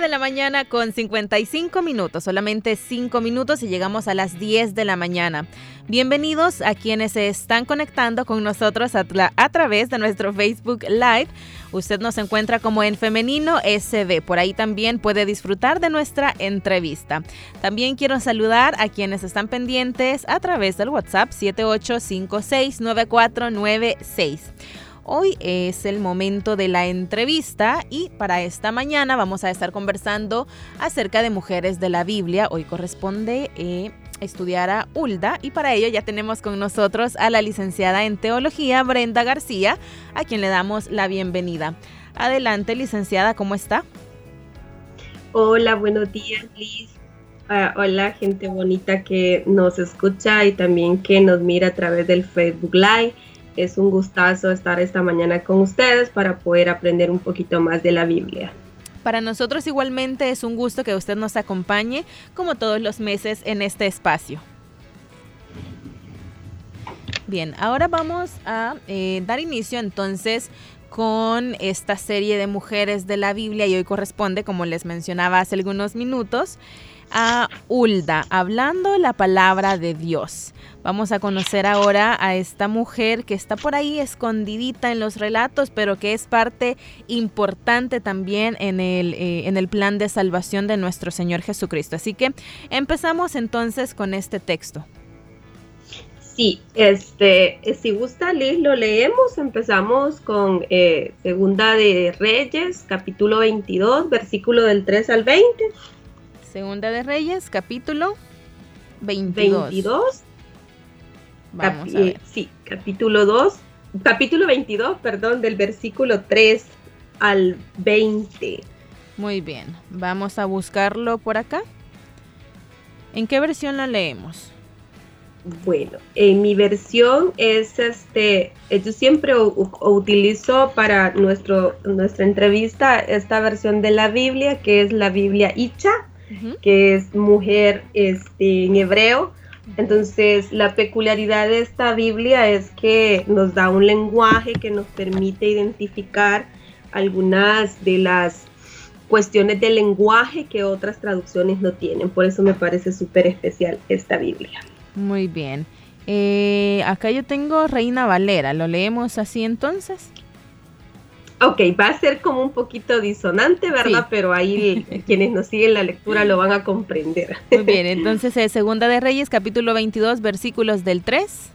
De la mañana con 55 minutos, solamente 5 minutos y llegamos a las 10 de la mañana. Bienvenidos a quienes se están conectando con nosotros a, a, través de nuestro Facebook Live. Usted nos encuentra como en Femenino SB. Por ahí también puede disfrutar de nuestra entrevista. También quiero saludar a quienes están pendientes a través del WhatsApp 78569496. Hoy es el momento de la entrevista y para esta mañana vamos a estar conversando acerca de mujeres de la Biblia. Hoy corresponde eh, estudiar a Ulda y para ello ya tenemos con nosotros a la licenciada en teología Brenda García, a quien le damos la bienvenida. Adelante, licenciada, ¿cómo está? Hola, buenos días, Liz. Ah, hola, gente bonita que nos escucha y también que nos mira a través del Facebook Live. Es un gustazo estar esta mañana con ustedes para poder aprender un poquito más de la Biblia. Para nosotros igualmente es un gusto que usted nos acompañe como todos los meses en este espacio. Bien, ahora vamos a eh, dar inicio entonces con esta serie de mujeres de la Biblia y hoy corresponde, como les mencionaba hace algunos minutos, a Hulda, hablando la palabra de Dios. Vamos a conocer ahora a esta mujer que está por ahí escondidita en los relatos, pero que es parte importante también en el, eh, en el plan de salvación de nuestro Señor Jesucristo. Así que empezamos entonces con este texto. Sí, este, eh, si gusta Liz, lo leemos. Empezamos con eh, Segunda de Reyes, capítulo 22, versículo del 3 al 20. Segunda de Reyes, capítulo 22. 22. Vamos a ver. Sí, capítulo 2, capítulo 22, perdón, del versículo 3 al 20. Muy bien, vamos a buscarlo por acá. ¿En qué versión la leemos? Bueno, en mi versión es este, yo siempre utilizo para nuestro, nuestra entrevista esta versión de la Biblia, que es la Biblia Icha, que es mujer este, en hebreo. Entonces, la peculiaridad de esta Biblia es que nos da un lenguaje que nos permite identificar algunas de las cuestiones del lenguaje que otras traducciones no tienen. Por eso me parece súper especial esta Biblia. Muy bien. Eh, acá yo tengo Reina Valera. ¿Lo leemos así entonces? Ok, va a ser como un poquito disonante, ¿verdad? Pero ahí quienes nos siguen la lectura lo van a comprender. Muy bien, entonces es Segunda de Reyes, capítulo 22, versículos del 3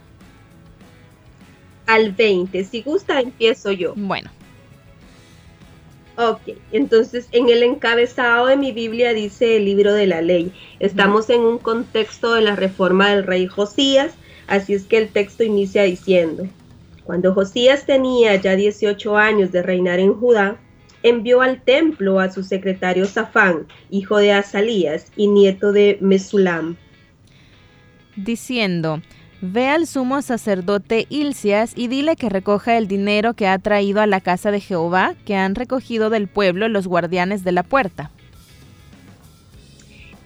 al 20. Si gusta, empiezo yo. Bueno. Ok, entonces en el encabezado de mi Biblia dice el libro de la ley. Estamos en un contexto de la reforma del rey Josías, así es que el texto inicia diciendo, cuando Josías tenía ya 18 años de reinar en Judá, envió al templo a su secretario Safán, hijo de Azalías y nieto de Mesulam, diciendo, Ve al sumo sacerdote Ilcias y dile que recoja el dinero que ha traído a la casa de Jehová, que han recogido del pueblo los guardianes de la puerta.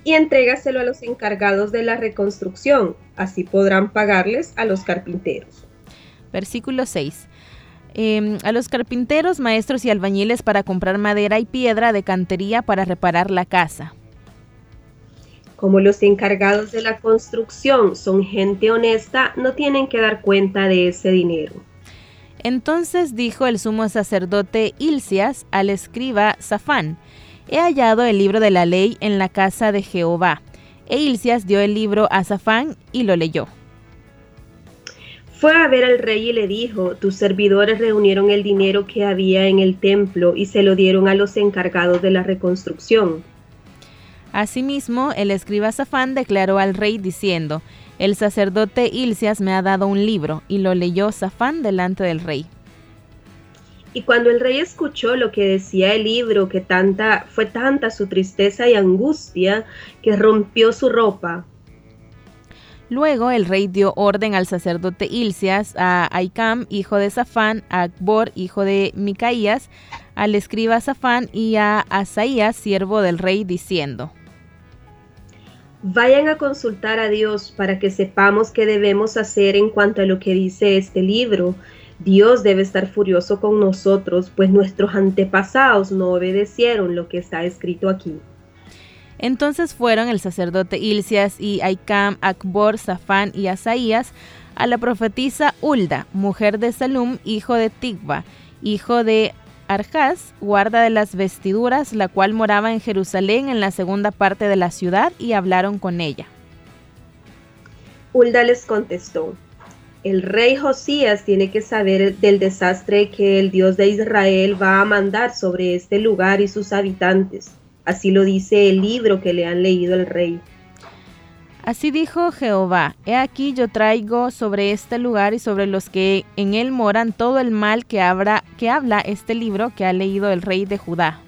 Y entrégaselo a los encargados de la reconstrucción, así podrán pagarles a los carpinteros. Versículo 6. Em, a los carpinteros, maestros y albañiles para comprar madera y piedra de cantería para reparar la casa. Como los encargados de la construcción son gente honesta, no tienen que dar cuenta de ese dinero. Entonces dijo el sumo sacerdote Ilcias al escriba Safán, He hallado el libro de la ley en la casa de Jehová. E Ilcias dio el libro a Safán y lo leyó. Fue a ver al rey y le dijo, tus servidores reunieron el dinero que había en el templo y se lo dieron a los encargados de la reconstrucción. Asimismo, el escriba Safán declaró al rey diciendo, el sacerdote Ilcias me ha dado un libro, y lo leyó Safán delante del rey. Y cuando el rey escuchó lo que decía el libro, que tanta fue tanta su tristeza y angustia que rompió su ropa Luego el rey dio orden al sacerdote Ilcias, a Aicam, hijo de Safán, a Akbor, hijo de Micaías, al escriba Safán y a Asaías, siervo del rey, diciendo, Vayan a consultar a Dios para que sepamos qué debemos hacer en cuanto a lo que dice este libro. Dios debe estar furioso con nosotros, pues nuestros antepasados no obedecieron lo que está escrito aquí. Entonces fueron el sacerdote Ilcias y Aicam, Akbor, Safán y Asaías a la profetisa Ulda, mujer de Salum, hijo de Tigba, hijo de Arjaz, guarda de las vestiduras, la cual moraba en Jerusalén en la segunda parte de la ciudad, y hablaron con ella. Ulda les contestó, el rey Josías tiene que saber del desastre que el Dios de Israel va a mandar sobre este lugar y sus habitantes. Así lo dice el libro que le han leído al rey. Así dijo Jehová, he aquí yo traigo sobre este lugar y sobre los que en él moran todo el mal que, habrá, que habla este libro que ha leído el rey de Judá.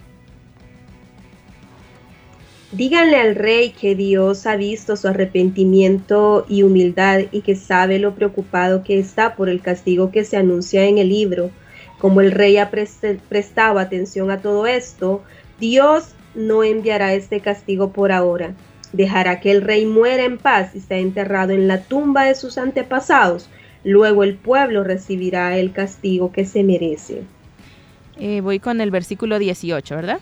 Díganle al rey que Dios ha visto su arrepentimiento y humildad y que sabe lo preocupado que está por el castigo que se anuncia en el libro. Como el rey ha prestado atención a todo esto, Dios no enviará este castigo por ahora. Dejará que el rey muera en paz y sea enterrado en la tumba de sus antepasados. Luego el pueblo recibirá el castigo que se merece. Eh, voy con el versículo 18, ¿verdad?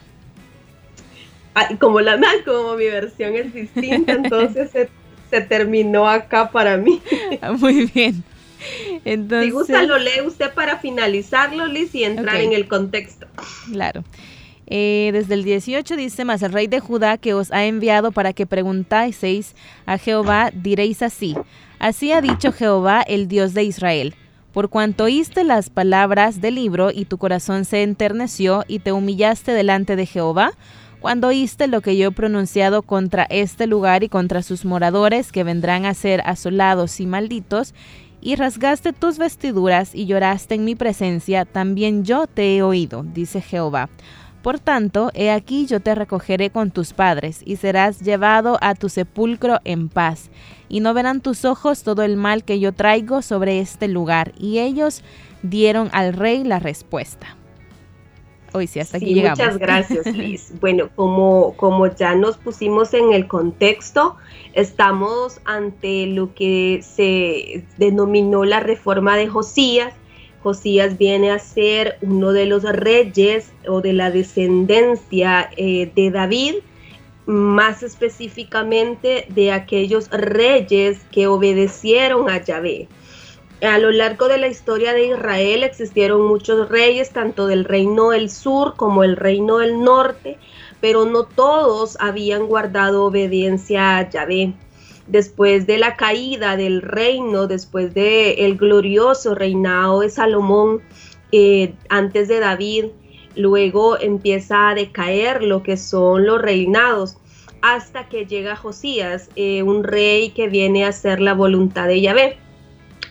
Ah, como, la, como mi versión es distinta, entonces se, terminó acá para mí. Ah, muy bien. Entonces, si gusta, lo lee usted para finalizarlo, Liz, y entrar en el contexto. Claro. Eh, desde el 18 dice, más el rey de Judá que os ha enviado para que preguntaseis a Jehová, diréis así, así ha dicho Jehová, el Dios de Israel. Por cuanto oíste las palabras del libro y tu corazón se enterneció y te humillaste delante de Jehová, cuando oíste lo que yo he pronunciado contra este lugar y contra sus moradores que vendrán a ser asolados y malditos, y rasgaste tus vestiduras y lloraste en mi presencia, también yo te he oído, dice Jehová. Por tanto, he aquí yo te recogeré con tus padres, y serás llevado a tu sepulcro en paz, y no verán tus ojos todo el mal que yo traigo sobre este lugar. Y ellos dieron al rey la respuesta. Hoy sí, hasta aquí llegamos. Muchas gracias, Liz. bueno, como, como ya nos pusimos en el contexto, estamos ante lo que se denominó la reforma de Josías, Josías viene a ser uno de los reyes o de la descendencia eh, de David, más específicamente de aquellos reyes que obedecieron a Yahvé. A lo largo de la historia de Israel existieron muchos reyes, tanto del reino del sur como el reino del norte, pero no todos habían guardado obediencia a Yahvé después de la caída del reino, después del el glorioso reinado de Salomón, eh, antes de David, luego empieza a decaer lo que son los reinados, hasta que llega Josías, eh, un rey que viene a hacer la voluntad de Yahvé.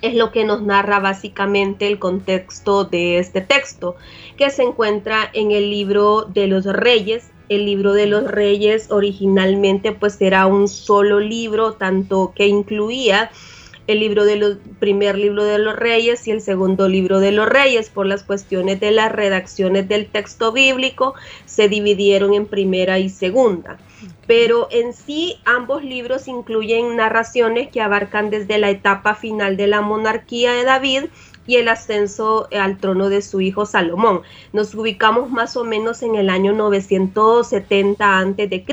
Es lo que nos narra básicamente el contexto de este texto, que se encuentra en el libro de los reyes, el libro de los reyes originalmente pues era un solo libro, tanto que incluía el libro de los primer libro de los reyes y el segundo libro de los reyes por las cuestiones de las redacciones del texto bíblico se dividieron en primera y segunda. Pero en sí ambos libros incluyen narraciones que abarcan desde la etapa final de la monarquía de David y el ascenso al trono de su hijo Salomón. Nos ubicamos más o menos en el año 970 a.C.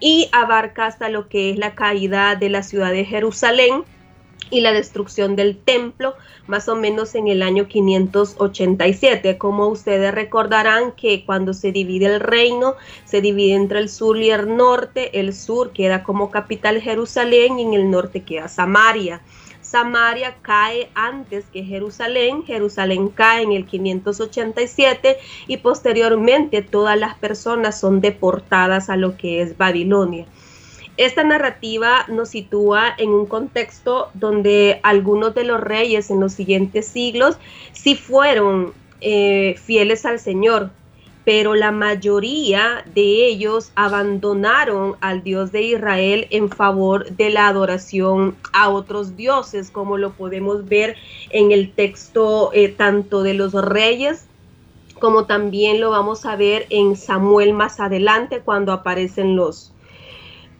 y abarca hasta lo que es la caída de la ciudad de Jerusalén y la destrucción del templo más o menos en el año 587. Como ustedes recordarán que cuando se divide el reino, se divide entre el sur y el norte. El sur queda como capital Jerusalén y en el norte queda Samaria. Samaria cae antes que Jerusalén, Jerusalén cae en el 587 y posteriormente todas las personas son deportadas a lo que es Babilonia. Esta narrativa nos sitúa en un contexto donde algunos de los reyes en los siguientes siglos sí fueron eh, fieles al Señor, pero la mayoría de ellos abandonaron al Dios de Israel en favor de la adoración a otros dioses, como lo podemos ver en el texto eh, tanto de los reyes como también lo vamos a ver en Samuel más adelante cuando aparecen los,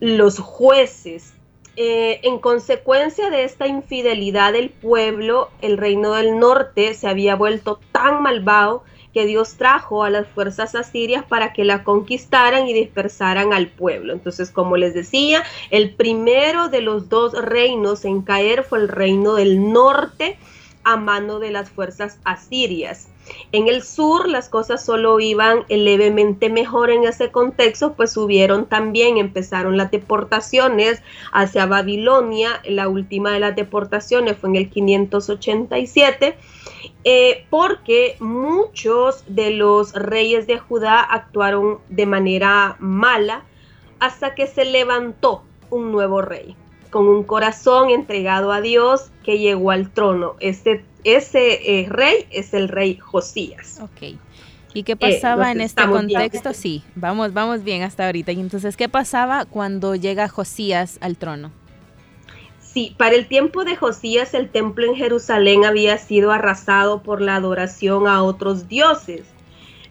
los jueces. Eh, en consecuencia de esta infidelidad del pueblo, el reino del norte se había vuelto tan malvado que Dios trajo a las fuerzas asirias para que la conquistaran y dispersaran al pueblo. Entonces, como les decía, el primero de los dos reinos en caer fue el reino del norte a mano de las fuerzas asirias. En el sur las cosas solo iban levemente mejor en ese contexto, pues subieron también, empezaron las deportaciones hacia Babilonia, la última de las deportaciones fue en el 587 eh, porque muchos de los reyes de Judá actuaron de manera mala hasta que se levantó un nuevo rey con un corazón entregado a Dios que llegó al trono. Ese, ese eh, rey es el rey Josías. Ok. ¿Y qué pasaba eh, en este contexto? Sí, vamos, vamos bien hasta ahorita. Y entonces, ¿qué pasaba cuando llega Josías al trono? Sí, para el tiempo de Josías el templo en Jerusalén había sido arrasado por la adoración a otros dioses.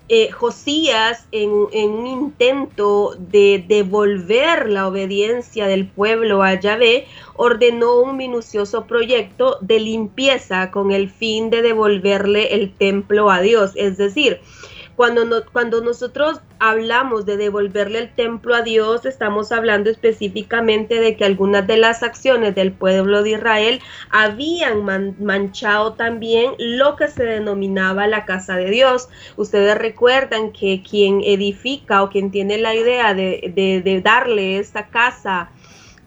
Eh, Josías, en, un intento de devolver la obediencia del pueblo a Yahvé, ordenó un minucioso proyecto de limpieza con el fin de devolverle el templo a Dios. Es decir, cuando, nosotros hablamos de devolverle el templo a Dios, estamos hablando específicamente de que algunas de las acciones del pueblo de Israel habían manchado también lo que se denominaba la casa de Dios. Ustedes recuerdan que quien edifica o quien tiene la idea de, darle esta casa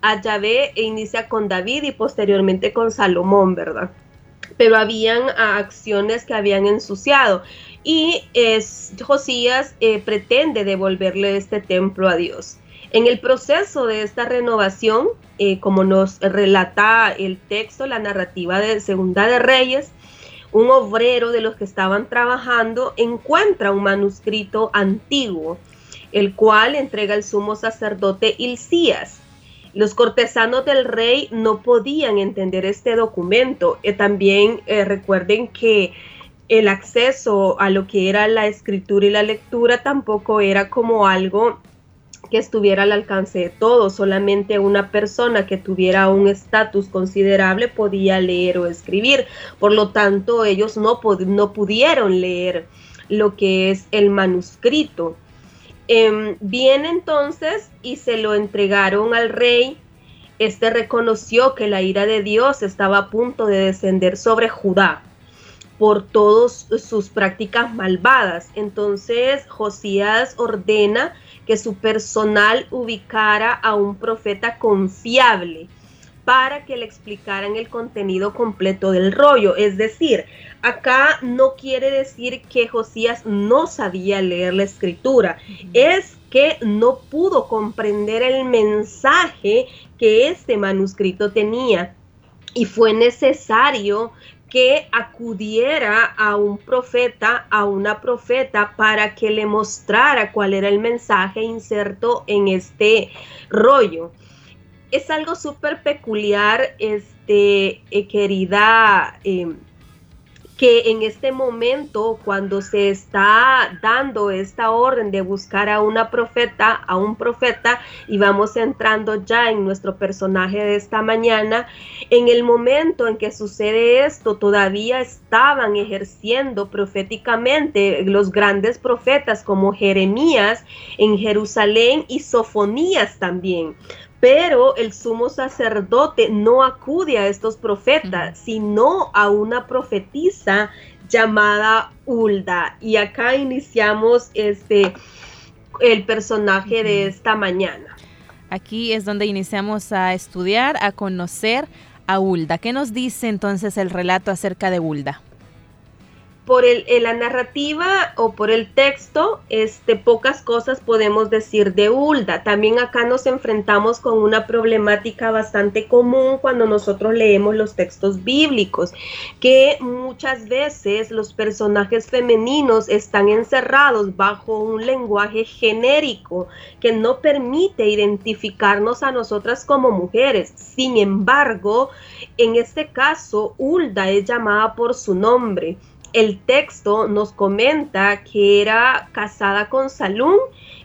a Yahvé inicia con David y posteriormente con Salomón, ¿verdad? pero habían acciones que habían ensuciado y Josías eh, pretende devolverle este templo a Dios. En el proceso de esta renovación, eh, como nos relata el texto, la narrativa de Segunda de Reyes, un obrero de los que estaban trabajando encuentra un manuscrito antiguo, el cual entrega el sumo sacerdote Hilcías. Los cortesanos del rey no podían entender este documento. Eh, también recuerden que el acceso a lo que era la escritura y la lectura tampoco era como algo que estuviera al alcance de todos, solamente una persona que tuviera un estatus considerable podía leer o escribir, por lo tanto ellos no, no pudieron leer lo que es el manuscrito. Eh, entonces y se lo entregaron al rey, este reconoció que la ira de Dios estaba a punto de descender sobre Judá por todas sus prácticas malvadas. Entonces Josías ordena que su personal ubicara a un profeta confiable para que le explicaran el contenido completo del rollo. Es decir, acá no quiere decir que Josías no sabía leer la escritura, es que no pudo comprender el mensaje que este manuscrito tenía. Y fue necesario que acudiera a un profeta, a una profeta, para que le mostrara cuál era el mensaje inserto en este rollo. Es algo súper peculiar, este, eh, querida eh, que en este momento, cuando se está dando esta orden de buscar a una profeta, a un profeta, y vamos entrando ya en nuestro personaje de esta mañana, en el momento en que sucede esto, todavía estaban ejerciendo proféticamente los grandes profetas como Jeremías en Jerusalén y Sofonías también. Pero el sumo sacerdote no acude a estos profetas, sino a una profetisa llamada Ulda. Y acá iniciamos este el personaje de esta mañana. Aquí es donde iniciamos a estudiar, a conocer a Ulda. ¿Qué nos dice entonces el relato acerca de Ulda? Por el, la narrativa o por el texto, este, pocas cosas podemos decir de Hulda. También acá nos enfrentamos con una problemática bastante común cuando nosotros leemos los textos bíblicos, que muchas veces los personajes femeninos están encerrados bajo un lenguaje genérico que no permite identificarnos a nosotras como mujeres. Sin embargo, en este caso, Hulda es llamada por su nombre el texto nos comenta que era casada con Salún,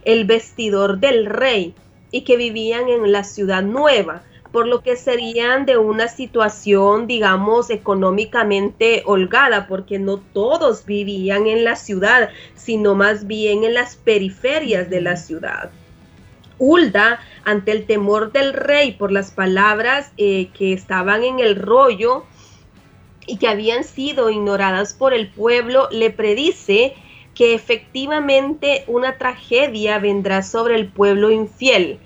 el vestidor del rey, y que vivían en la ciudad nueva, por lo que serían de una situación, digamos, económicamente holgada, porque no todos vivían en la ciudad, sino más bien en las periferias de la ciudad. Hulda, ante el temor del rey por las palabras eh, que estaban en el rollo, y que habían sido ignoradas por el pueblo, le predice que efectivamente una tragedia vendrá sobre el pueblo infiel,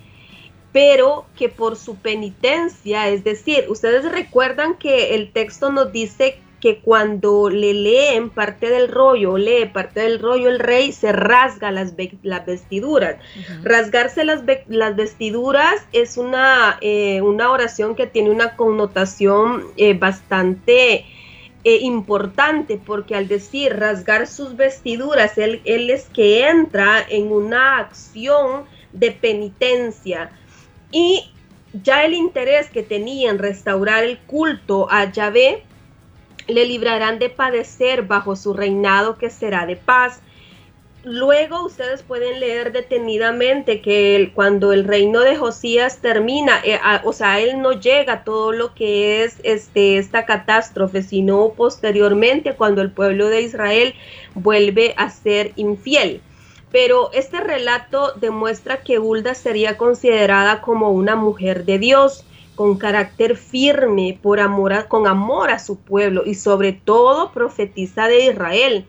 pero que por su penitencia, es decir, ustedes recuerdan que el texto nos dice que cuando le leen parte del rollo, lee parte del rollo, el rey se rasga las, las vestiduras. Rasgarse las, las, vestiduras es una, eh, una, oración que tiene una connotación eh, bastante eh, importante, porque al decir rasgar sus vestiduras, él, él es que entra en una acción de penitencia. Y ya el interés que tenía en restaurar el culto a Yahvé, le librarán de padecer bajo su reinado que será de paz. Luego ustedes pueden leer detenidamente que cuando el reino de Josías termina, eh, o sea, él no llega todo lo que es este, esta catástrofe, sino posteriormente cuando el pueblo de Israel vuelve a ser infiel. Pero este relato demuestra que Hulda sería considerada como una mujer de Dios con carácter firme, por amor con amor a su pueblo y sobre todo profetiza de Israel,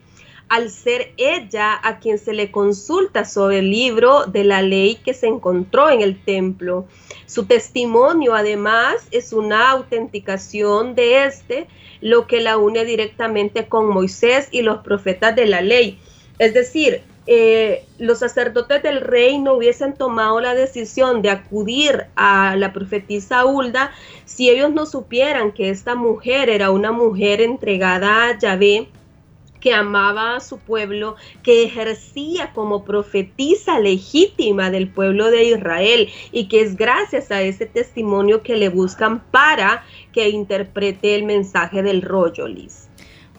al ser ella a quien se le consulta sobre el libro de la ley que se encontró en el templo. Su testimonio además es una autenticación de este, lo que la une directamente con Moisés y los profetas de la ley. Es decir, eh, los sacerdotes del rey no hubiesen tomado la decisión de acudir a la profetisa Hulda si ellos no supieran que esta mujer era una mujer entregada a Yahvé que amaba a su pueblo, que ejercía como profetisa legítima del pueblo de Israel y que es gracias a ese testimonio que le buscan para que interprete el mensaje del rollo, Liz.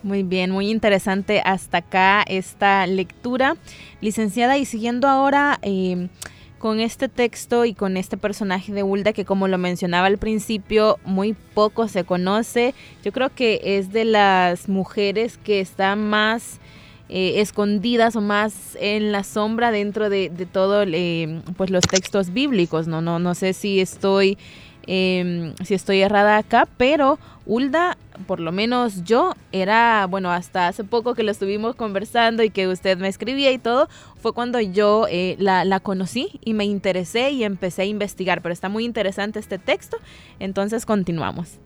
Muy bien, muy interesante hasta acá esta lectura. Licenciada, y siguiendo ahora eh, con este texto y con este personaje de Hulda, que como lo mencionaba al principio, muy poco se conoce. Yo creo que es de las mujeres que están más eh, escondidas o más en la sombra dentro de, de todo eh, pues los textos bíblicos. No, no, no sé si estoy Em, si estoy errada acá, pero Hulda, por lo menos yo, era, bueno, hasta hace poco que lo estuvimos conversando y que usted me escribía y todo, fue cuando yo eh, la, la, conocí y me interesé y empecé a investigar, pero está muy interesante este texto, entonces continuamos.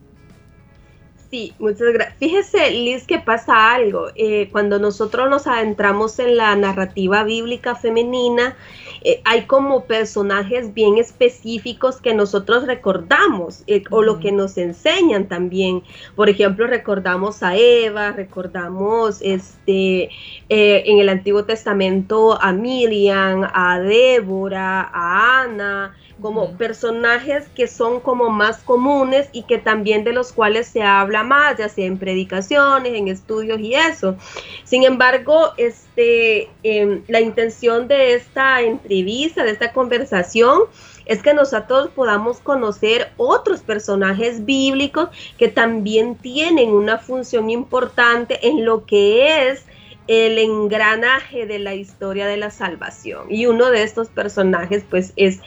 Sí, muchas gracias. Fíjese, Liz, que pasa algo. Eh, cuando nosotros nos adentramos en la narrativa bíblica femenina, eh, hay como personajes bien específicos que nosotros recordamos eh, o lo que nos enseñan también. Por ejemplo, recordamos a Eva, recordamos este, en el Antiguo Testamento a Miriam, a Débora, a Ana como personajes que son como más comunes y que también de los cuales se habla más, ya sea en predicaciones, en estudios y eso. Sin embargo, este, em, la intención de esta entrevista, de esta conversación, es que nosotros podamos conocer otros personajes bíblicos que también tienen una función importante en lo que es el engranaje de la historia de la salvación. Y uno de estos personajes pues es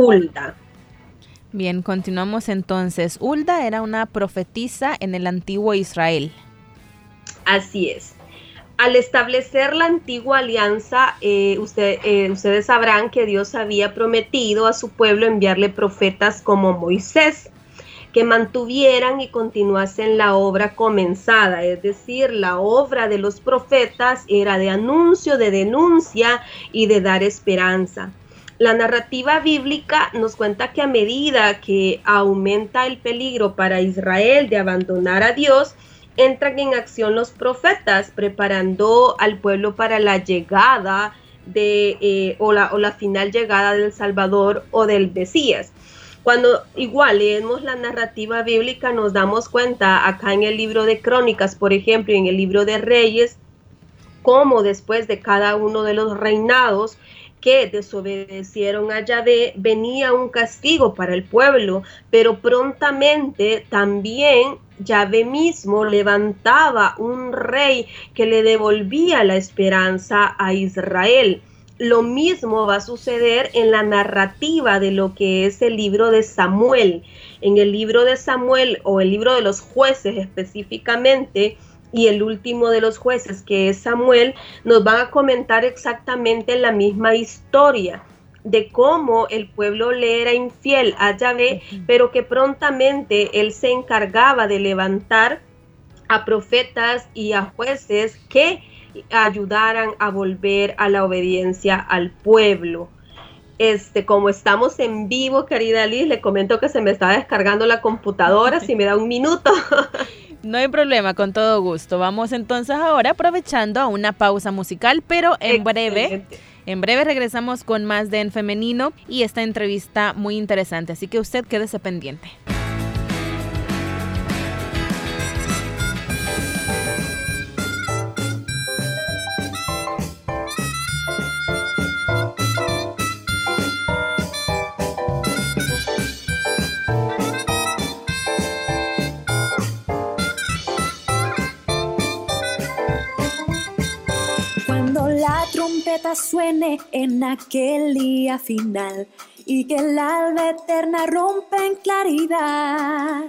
Hulda. Bien, continuamos entonces. Hulda era una profetisa en el antiguo Israel. Así es. Al establecer la antigua alianza, eh, eh, ustedes sabrán que Dios había prometido a su pueblo enviarle profetas como Moisés. que mantuvieran y continuasen la obra comenzada, es decir, la obra de los profetas era de anuncio, de denuncia y de dar esperanza. La narrativa bíblica nos cuenta que a medida que aumenta el peligro para Israel de abandonar a Dios, entran en acción los profetas preparando al pueblo para la llegada de eh, o, la, o la final llegada del Salvador o del Mesías. Cuando igual leemos la narrativa bíblica nos damos cuenta acá en el libro de Crónicas, por ejemplo, en el libro de Reyes, cómo después de cada uno de los reinados que desobedecieron a Yahvé, venía un castigo para el pueblo, pero prontamente también Yahvé mismo levantaba un rey que le devolvía la esperanza a Israel. Lo mismo va a suceder en la narrativa de lo que es el libro de Samuel. En el libro de Samuel o el libro de los jueces específicamente, y el último de los jueces, que es Samuel, nos van a comentar exactamente la misma historia de cómo el pueblo le era infiel a Yahvé, pero que prontamente él se encargaba de levantar a profetas y a jueces que ayudaran a volver a la obediencia al pueblo. Este, como estamos en vivo, querida Liz, le comento que se me está descargando la computadora, si me da un minuto. No hay problema, con todo gusto. Vamos entonces ahora aprovechando a una pausa musical, pero en breve. En breve regresamos con más de En Femenino y esta entrevista muy interesante, así que usted quédese pendiente. Suene en aquel día final y que el alba eterna rompe en claridad.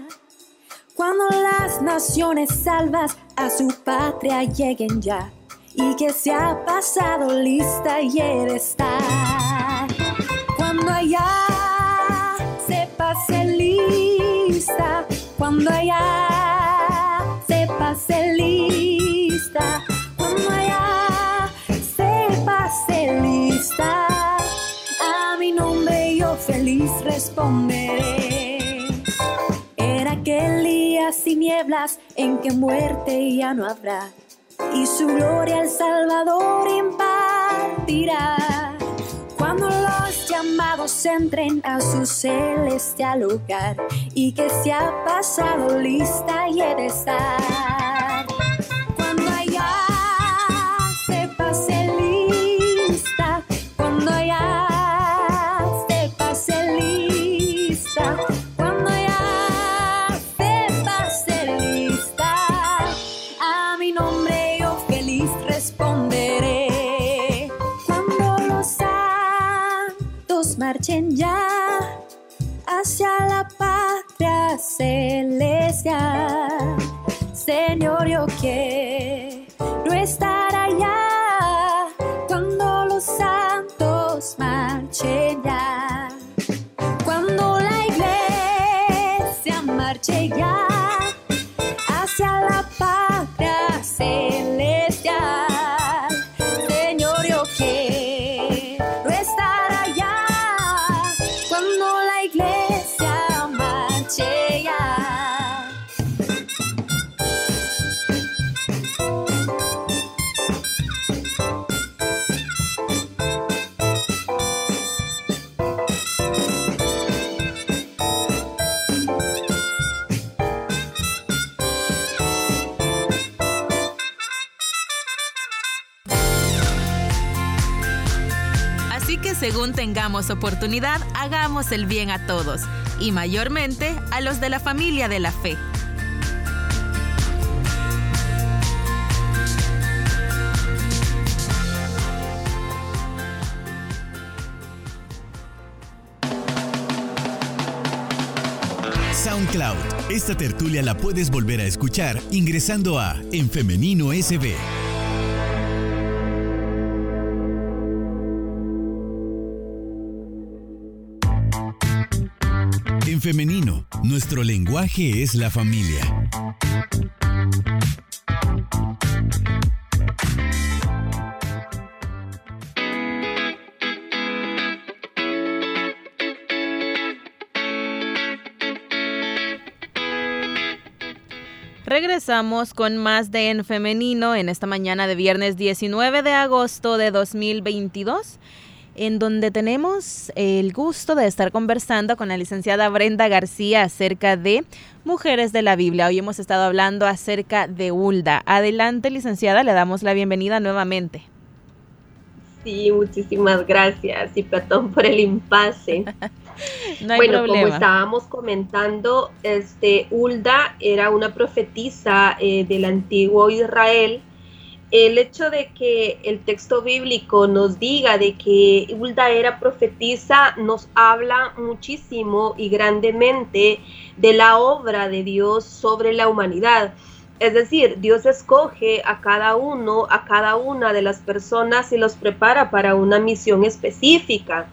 Cuando las naciones salvas a su patria lleguen ya y que se ha pasado lista de estar. Cuando allá se pase lista, cuando allá se pase lista feliz responderé. Era aquel día sin nieblas en que muerte ya no habrá y su gloria el Salvador impartirá. Cuando los llamados entren a su celestial lugar y que se ha pasado lista y he de estar. Ya hacia la patria celestial. Señor, yo quiero estar allá cuando los santos marchen ya. Cuando la iglesia marche ya oportunidad, hagamos el bien a todos, y mayormente a los de la familia de la fe. SoundCloud. Esta tertulia la puedes volver a escuchar ingresando a En Femenino SB. En femenino. Nuestro lenguaje es la familia. Regresamos con más de En Femenino en esta mañana de viernes 19 de agosto de 2022 en donde tenemos el gusto de estar conversando con la licenciada Brenda García acerca de mujeres de la Biblia. Hoy hemos estado hablando acerca de Hulda. Adelante, licenciada, le damos la bienvenida nuevamente. Sí, muchísimas gracias y perdón por el impasse. bueno, como estábamos comentando, este Hulda era una profetisa eh, del antiguo Israel el hecho de que el texto bíblico nos diga de que Hulda era profetisa nos habla muchísimo y grandemente de la obra de Dios sobre la humanidad. Es decir, Dios escoge a cada uno, a cada una de las personas y los prepara para una misión específica.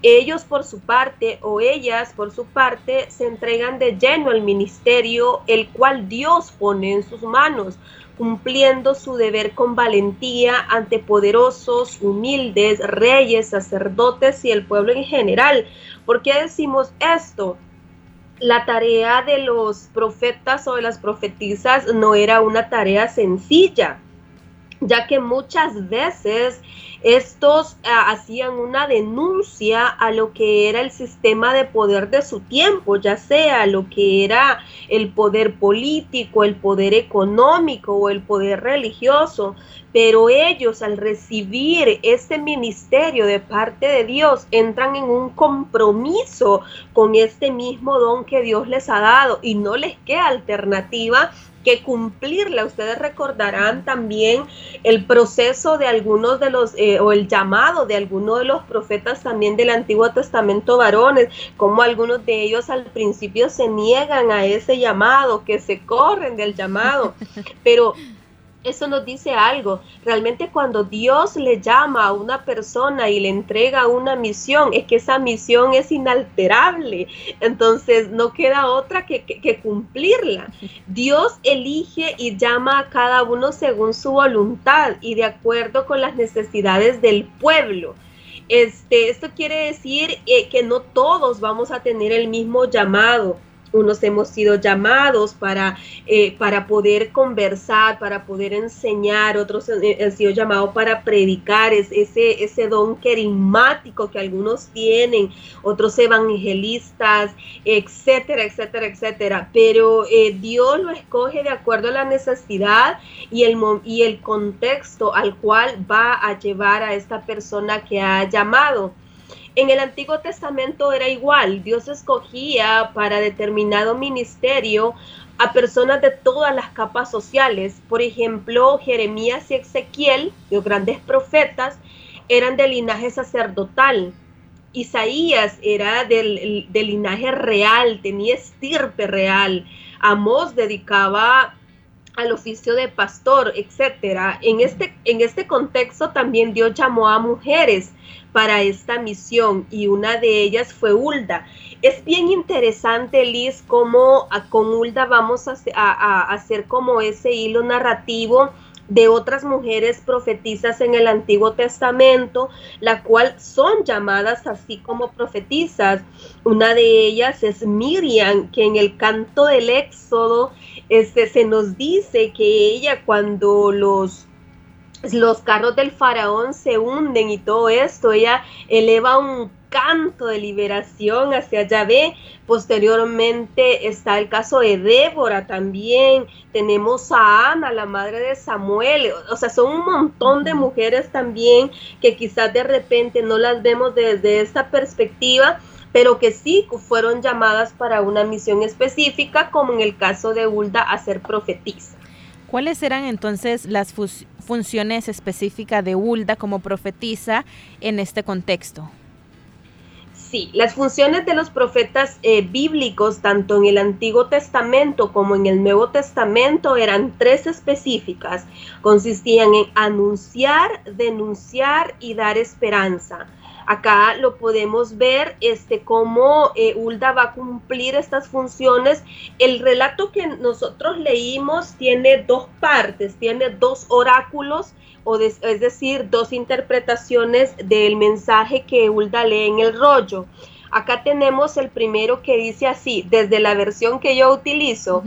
Ellos por su parte o ellas por su parte se entregan de lleno al ministerio el cual Dios pone en sus manos cumpliendo su deber con valentía ante poderosos, humildes, reyes, sacerdotes y el pueblo en general. ¿Por qué decimos esto? La tarea de los profetas o de las profetisas no era una tarea sencilla, ya que muchas veces estos ah, hacían una denuncia a lo que era el sistema de poder de su tiempo, ya sea lo que era el poder político, el poder económico o el poder religioso. Pero ellos al recibir este ministerio de parte de Dios entran en un compromiso con este mismo don que Dios les ha dado y no les queda alternativa que cumplirla. Ustedes recordarán también el proceso de algunos de los, eh, o el llamado de algunos de los profetas también del Antiguo Testamento varones, como algunos de ellos al principio se niegan a ese llamado, que se corren del llamado, pero eso nos dice algo. Realmente cuando Dios le llama a una persona y le entrega una misión, es que esa misión es inalterable. Entonces no queda otra que, cumplirla. Dios elige y llama a cada uno según su voluntad y de acuerdo con las necesidades del pueblo. Este, esto quiere decir eh, que no todos vamos a tener el mismo llamado unos hemos sido llamados para, eh, para poder conversar, para poder enseñar, otros han sido llamados para predicar, es, ese, ese don querigmático que algunos tienen, otros evangelistas, etcétera, etcétera, etcétera. Pero eh, Dios lo escoge de acuerdo a la necesidad y el, y el contexto al cual va a llevar a esta persona que ha llamado. En el Antiguo Testamento era igual, Dios escogía para determinado ministerio a personas de todas las capas sociales. Por ejemplo, Jeremías y Ezequiel, los grandes profetas, eran de linaje sacerdotal. Isaías era del, linaje real, tenía estirpe real. Amós dedicaba al oficio de pastor, etcétera. En este, en este contexto también Dios llamó a mujeres para esta misión y una de ellas fue Hulda. Es bien interesante, Liz, cómo con Hulda vamos a, a hacer como ese hilo narrativo de otras mujeres profetizas en el Antiguo Testamento, la cual son llamadas así como profetizas. Una de ellas es Miriam, que en el canto del Éxodo este, se nos dice que ella cuando los los carros del faraón se hunden y todo esto, ella eleva un canto de liberación hacia Yahvé. Posteriormente está el caso de Débora también. Tenemos a Ana, la madre de Samuel. O sea, son un montón de mujeres también que quizás de repente no las vemos desde esta perspectiva, pero que sí fueron llamadas para una misión específica, como en el caso de Hulda a ser profetisa. ¿Cuáles eran entonces las funciones específicas de Hulda como profetisa en este contexto? Sí, las funciones de los profetas eh, bíblicos, tanto en el Antiguo Testamento como en el Nuevo Testamento, eran tres específicas. Consistían en anunciar, denunciar y dar esperanza. Acá lo podemos ver este, cómo eh, va a cumplir estas funciones. El relato que nosotros leímos tiene dos partes, tiene dos oráculos, o es decir, dos interpretaciones del mensaje que Ulda lee en el rollo. Acá tenemos el primero que dice así, desde la versión que yo utilizo,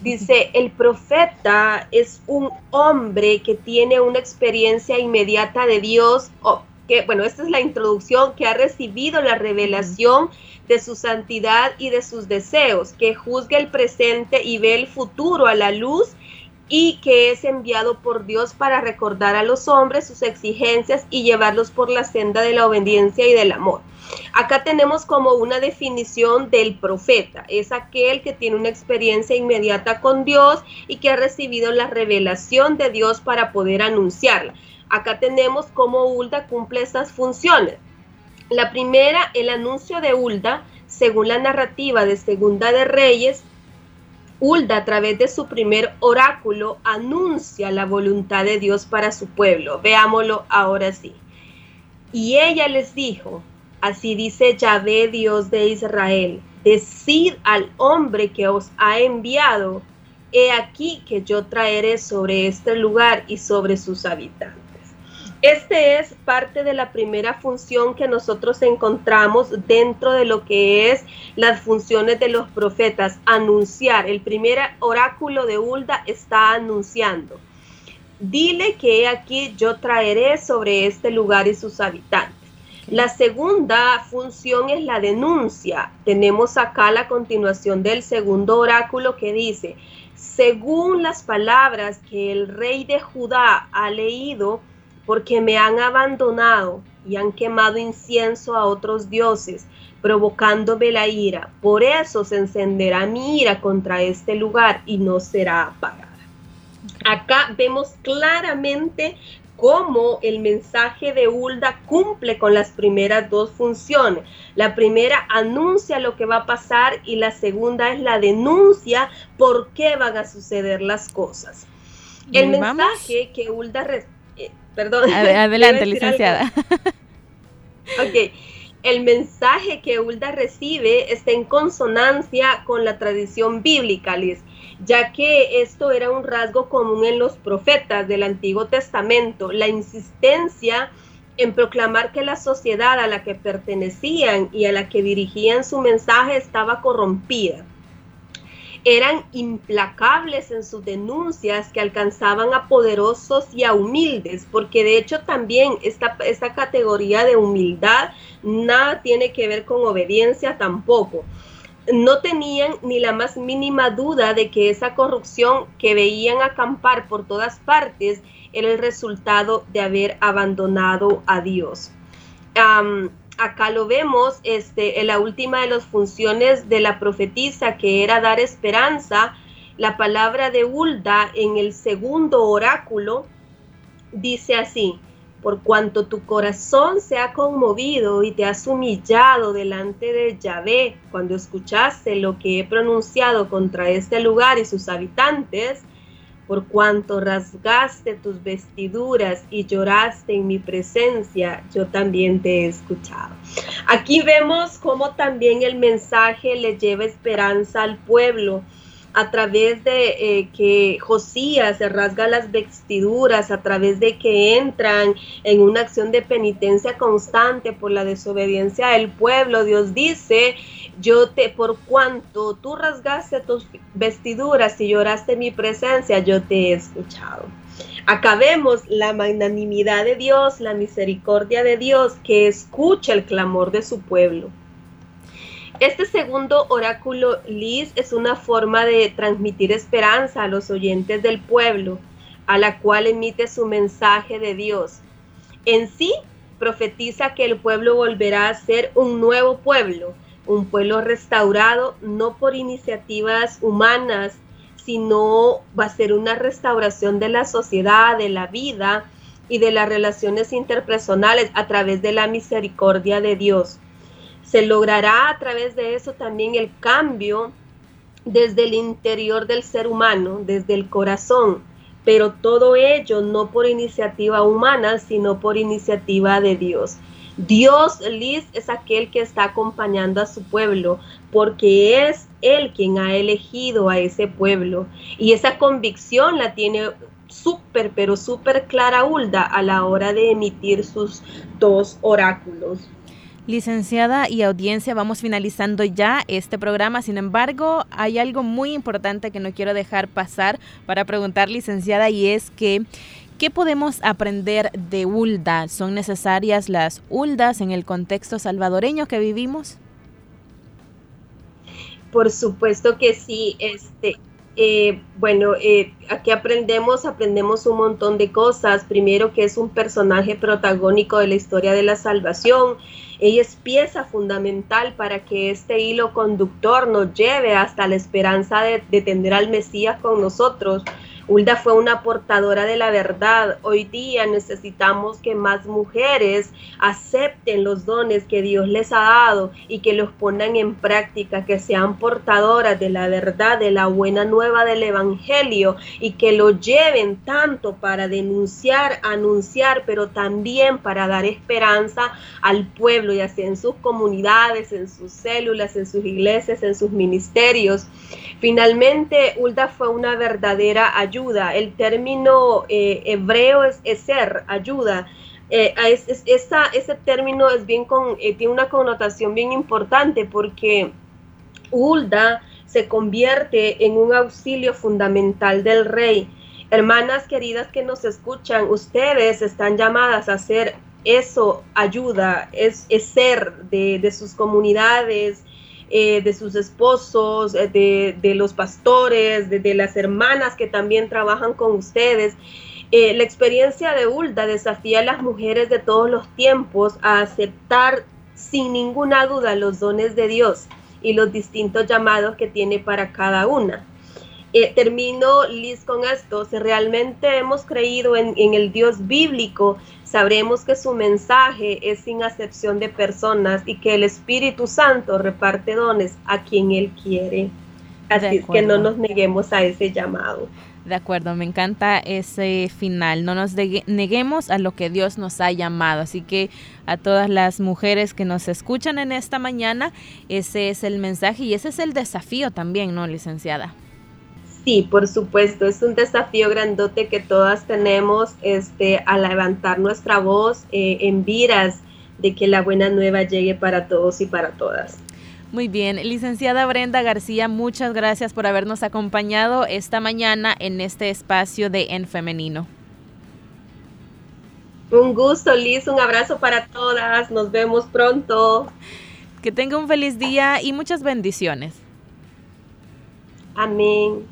dice, el profeta es un hombre que tiene una experiencia inmediata de Dios, que, bueno, esta es la introducción, que ha recibido la revelación de su santidad y de sus deseos, que juzga el presente y ve el futuro a la luz y que es enviado por Dios para recordar a los hombres sus exigencias y llevarlos por la senda de la obediencia y del amor. Acá tenemos como una definición del profeta. Es aquel que tiene una experiencia inmediata con Dios y que ha recibido la revelación de Dios para poder anunciarla. Acá tenemos cómo Ulda cumple estas funciones. La primera, el anuncio de Ulda, según la narrativa de Segunda de Reyes, Ulda a través de su primer oráculo anuncia la voluntad de Dios para su pueblo. Veámoslo ahora sí. Y ella les dijo, Así dice Yahvé, Dios de Israel, decid al hombre que os ha enviado, he aquí que yo traeré sobre este lugar y sobre sus habitantes. Este es parte de la primera función que nosotros encontramos dentro de lo que es las funciones de los profetas, anunciar. El primer oráculo de Hulda está anunciando. Dile que aquí yo traeré sobre este lugar y sus habitantes. La segunda función es la denuncia. Tenemos acá la continuación del segundo oráculo que dice, según las palabras que el rey de Judá ha leído, porque me han abandonado y han quemado incienso a otros dioses, provocándome la ira. Por eso se encenderá mi ira contra este lugar y no será apagada. Acá vemos claramente cómo el mensaje de Hulda cumple con las primeras dos funciones. La primera anuncia lo que va a pasar y la segunda es la denuncia por qué van a suceder las cosas. El mensaje que Hulda... Perdón. Adelante, licenciada. ok. El mensaje que Hulda recibe está en consonancia con la tradición bíblica, Liz ya que esto era un rasgo común en los profetas del Antiguo Testamento, la insistencia en proclamar que la sociedad a la que pertenecían y a la que dirigían su mensaje estaba corrompida. Eran implacables en sus denuncias que alcanzaban a poderosos y a humildes, porque de hecho también esta, esta categoría de humildad nada tiene que ver con obediencia tampoco no tenían ni la más mínima duda de que esa corrupción que veían acampar por todas partes era el resultado de haber abandonado a Dios. Acá lo vemos este, en la última de las funciones de la profetisa, que era dar esperanza. La palabra de Hulda en el segundo oráculo dice así, por cuanto tu corazón se ha conmovido y te has humillado delante de Yahvé cuando escuchaste lo que he pronunciado contra este lugar y sus habitantes, por cuanto rasgaste tus vestiduras y lloraste en mi presencia, yo también te he escuchado. Aquí vemos cómo también el mensaje le lleva esperanza al pueblo a través de eh, que Josías se rasga las vestiduras, a través de que entran en una acción de penitencia constante por la desobediencia del pueblo. Dios dice, yo te, por cuanto tú rasgaste tus vestiduras y lloraste mi presencia, yo te he escuchado. Acá vemos la magnanimidad de Dios, la misericordia de Dios que escucha el clamor de su pueblo. Este segundo oráculo Liz es una forma de transmitir esperanza a los oyentes del pueblo, a la cual emite su mensaje de Dios. En sí, profetiza que el pueblo volverá a ser un nuevo pueblo, un pueblo restaurado no por iniciativas humanas, sino va a ser una restauración de la sociedad, de la vida y de las relaciones interpersonales a través de la misericordia de Dios. Se logrará a través de eso también el cambio desde el interior del ser humano, desde el corazón, pero todo ello no por iniciativa humana, sino por iniciativa de Dios. Dios, Liz, es aquel que está acompañando a su pueblo, porque es Él quien ha elegido a ese pueblo. Y esa convicción la tiene súper, pero súper clara Hulda a la hora de emitir sus dos oráculos. Licenciada y audiencia, vamos finalizando ya este programa. Sin embargo, hay algo muy importante que no quiero dejar pasar para preguntar, licenciada, y es que ¿qué podemos aprender de Hulda? ¿Son necesarias las Huldas en el contexto salvadoreño que vivimos? Por supuesto que sí. Este, eh, bueno, eh, aquí aprendemos, aprendemos un montón de cosas. Primero que es un personaje protagónico de la historia de la salvación. Ella es pieza fundamental para que este hilo conductor nos lleve hasta la esperanza de tener al Mesías con nosotros. Hulda fue una portadora de la verdad. Hoy día necesitamos que más mujeres acepten los dones que Dios les ha dado y que los pongan en práctica, que sean portadoras de la verdad, de la buena nueva del Evangelio y que lo lleven tanto para denunciar, anunciar, pero también para dar esperanza al pueblo, ya sea en sus comunidades, en sus células, en sus iglesias, en sus ministerios. Finalmente, Hulda fue una verdadera ayuda. El término eh, hebreo es, ser, ayuda. Eh, ese término es bien con, eh, tiene una connotación bien importante porque Hulda se convierte en un auxilio fundamental del rey. Hermanas queridas que nos escuchan, ustedes están llamadas a ser eso, ayuda, es, ser de, de sus comunidades, eh, de sus esposos, eh, de, los pastores, de, las hermanas que también trabajan con ustedes. Eh, la experiencia de Hulda desafía a las mujeres de todos los tiempos a aceptar sin ninguna duda los dones de Dios y los distintos llamados que tiene para cada una. Termino, Liz, con esto. Si realmente hemos creído en, en el Dios bíblico, sabremos que su mensaje es sin acepción de personas y que el Espíritu Santo reparte dones a quien Él quiere. Así es que no nos neguemos a ese llamado. De acuerdo, me encanta ese final. No nos neguemos a lo que Dios nos ha llamado. Así que a todas las mujeres que nos escuchan en esta mañana, ese es el mensaje y ese es el desafío también, ¿no, licenciada? Sí, por supuesto, es un desafío grandote que todas tenemos este, a levantar nuestra voz eh, en viras de que la buena nueva llegue para todos y para todas. Muy bien, licenciada Brenda García, muchas gracias por habernos acompañado esta mañana en este espacio de En Femenino. Un gusto, Liz, un abrazo para todas, nos vemos pronto. Que tenga un feliz día y muchas bendiciones. Amén.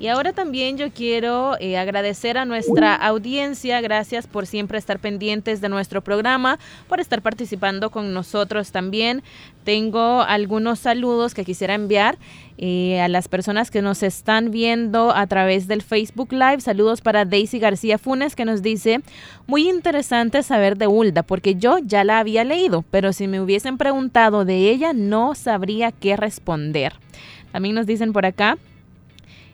Y ahora también yo quiero eh, agradecer a nuestra audiencia, gracias por siempre estar pendientes de nuestro programa, por estar participando con nosotros también. Tengo algunos saludos que quisiera enviar eh, a las personas que nos están viendo a través del Facebook Live. Saludos para Daisy García Funes que nos dice, muy interesante saber de Hulda, porque yo ya la había leído, pero si me hubiesen preguntado de ella no sabría qué responder. También nos dicen por acá,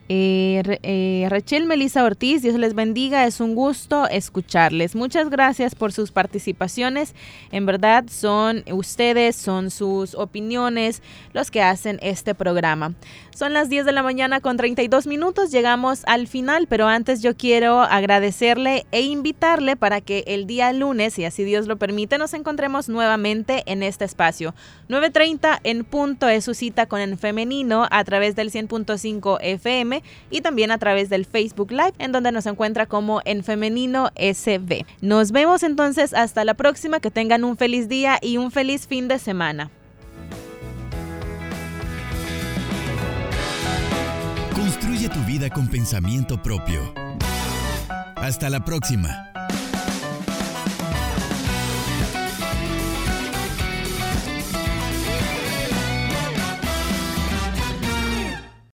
eh, eh, Rachel Melissa Ortiz, Dios les bendiga, es un gusto escucharles. Muchas gracias por sus participaciones. En verdad son ustedes, son sus opiniones los que hacen este programa. Son las 10 de la mañana con 32 minutos, llegamos al final, pero antes yo quiero agradecerle e invitarle para que el día lunes, si así Dios lo permite, nos encontremos nuevamente en este espacio. 9.30 en punto es su cita con el femenino a través del 100.5 Y también a través del Facebook Live, en donde nos encuentra como en Femenino SB. Nos vemos entonces hasta la próxima, que tengan un feliz día y un feliz fin de semana. Construye tu vida con pensamiento propio. Hasta la próxima.